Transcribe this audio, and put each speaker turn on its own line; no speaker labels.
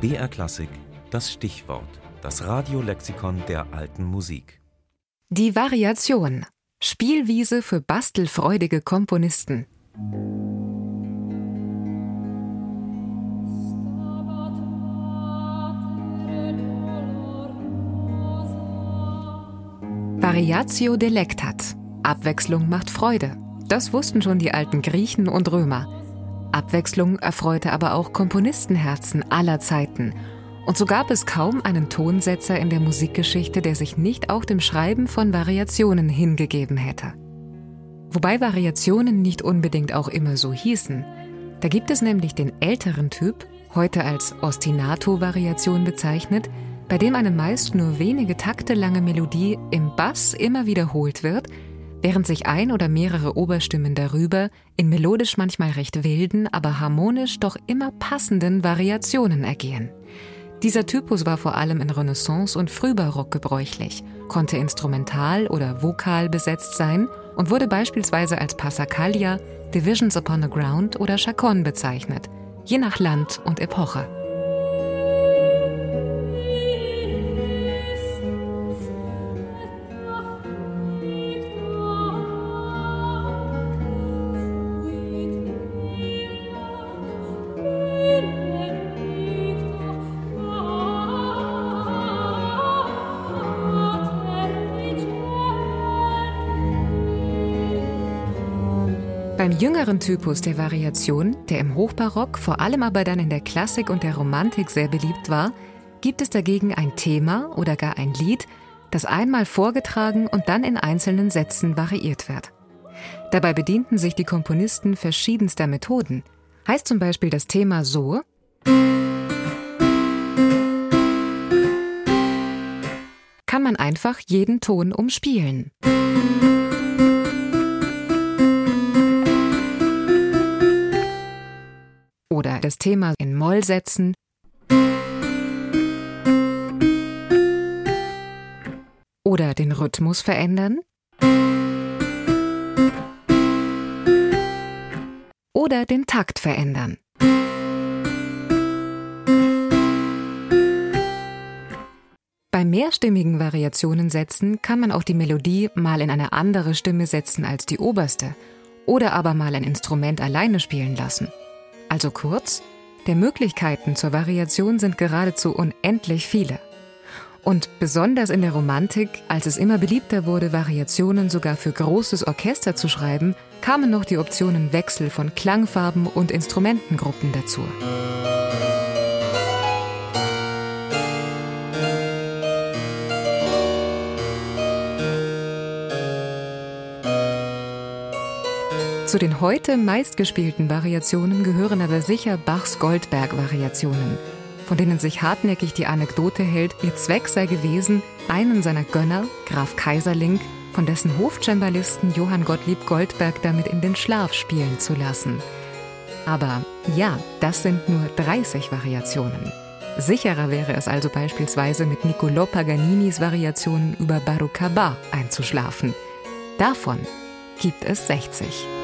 BR Klassik, das Stichwort, das Radiolexikon der alten Musik.
Die Variation. Spielwiese für bastelfreudige Komponisten. Variatio delectat. Abwechslung macht Freude. Das wussten schon die alten Griechen und Römer. Abwechslung erfreute aber auch Komponistenherzen aller Zeiten. Und so gab es kaum einen Tonsetzer in der Musikgeschichte, der sich nicht auch dem Schreiben von Variationen hingegeben hätte. Wobei Variationen nicht unbedingt auch immer so hießen. Da gibt es nämlich den älteren Typ, heute als Ostinato-Variation bezeichnet, bei dem eine meist nur wenige Takte lange Melodie im Bass immer wiederholt wird während sich ein oder mehrere Oberstimmen darüber in melodisch manchmal recht wilden, aber harmonisch doch immer passenden Variationen ergehen. Dieser Typus war vor allem in Renaissance und Frühbarock gebräuchlich, konnte instrumental oder vokal besetzt sein und wurde beispielsweise als Passacaglia, Divisions upon the Ground oder Chaconne bezeichnet, je nach Land und Epoche. Beim jüngeren Typus der Variation, der im Hochbarock, vor allem aber dann in der Klassik und der Romantik sehr beliebt war, gibt es dagegen ein Thema oder gar ein Lied, das einmal vorgetragen und dann in einzelnen Sätzen variiert wird. Dabei bedienten sich die Komponisten verschiedenster Methoden. Heißt zum Beispiel das Thema so, kann man einfach jeden Ton umspielen. Oder das Thema in Moll setzen. Oder den Rhythmus verändern. Oder den Takt verändern. Bei mehrstimmigen Variationensätzen kann man auch die Melodie mal in eine andere Stimme setzen als die oberste oder aber mal ein Instrument alleine spielen lassen. Also kurz, der Möglichkeiten zur Variation sind geradezu unendlich viele. Und besonders in der Romantik, als es immer beliebter wurde, Variationen sogar für großes Orchester zu schreiben, kamen noch die Optionen Wechsel von Klangfarben und Instrumentengruppen dazu. Zu den heute meistgespielten Variationen gehören aber sicher Bachs Goldberg-Variationen, von denen sich hartnäckig die Anekdote hält, ihr Zweck sei gewesen, einen seiner Gönner, Graf Kaiserling, von dessen Hofcembalisten Johann Gottlieb Goldberg damit in den Schlaf spielen zu lassen. Aber ja, das sind nur 30 Variationen. Sicherer wäre es also beispielsweise mit Niccolò Paganinis Variationen über Barucaba einzuschlafen. Davon gibt es 60.